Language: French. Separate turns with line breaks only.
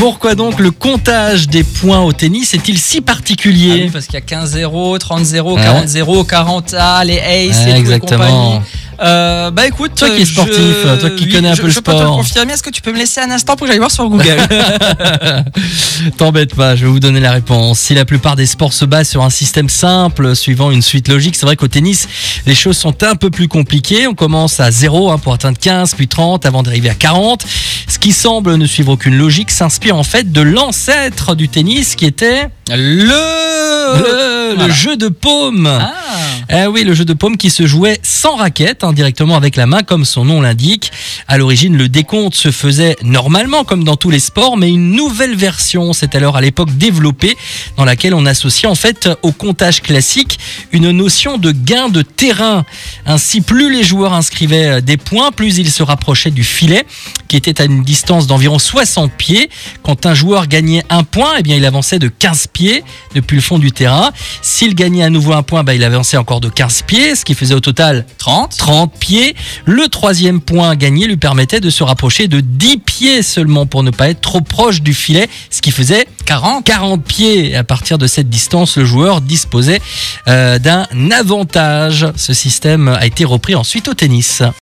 Pourquoi donc le comptage des points au tennis est-il si
Ah
particulier
oui, parce qu'il y a 15-0, 30-0,
Ouais.
40-0, 40A, les aces
Ouais,
et tout et
exactement.
compagnie. Euh, bah écoute,
Toi qui es
je-
sportif, toi qui
oui,
connais un
je-
peu le
Je peux te le
sport.
confirmer, est-ce que tu peux me laisser un instant pour que j'aille voir sur Google?
T'embête pas, je vais vous donner la réponse. Si la plupart des sports se basent sur un système simple, suivant une suite logique, c'est vrai qu'au tennis, les choses sont un peu plus compliquées. On commence à 0 hein, pour atteindre 15, puis 30, avant d'arriver à 40. Ce qui semble ne suivre aucune logique s'inspire en fait de l'ancêtre du tennis qui était
Le...
le, le
Voilà.
jeu de paume.
Ah.
Eh oui, le jeu de paume qui se jouait sans raquette, hein, directement avec la main, comme son nom l'indique. À l'origine, le décompte se faisait normalement, comme dans tous les sports, mais une nouvelle version s'est alors à l'époque développée, dans laquelle on associait en fait au comptage classique une notion de gain de terrain. Ainsi, plus les joueurs inscrivaient euh, des points, plus ils se rapprochaient du filet, qui était à une distance d'environ 60 pieds. Quand un joueur gagnait un point, eh bien, il avançait de 15 pieds depuis le fond du terrain. S'il gagnait à nouveau un point, bah, il avançait encore de 15 pieds, ce qui faisait au total
30
30 pieds. Le troisième point gagné lui permettait de se rapprocher de 10 pieds seulement pour ne pas être trop proche du filet, ce qui faisait
40
40 pieds. À partir de cette distance, le joueur disposait euh, d'un avantage. Ce système a été repris ensuite au tennis.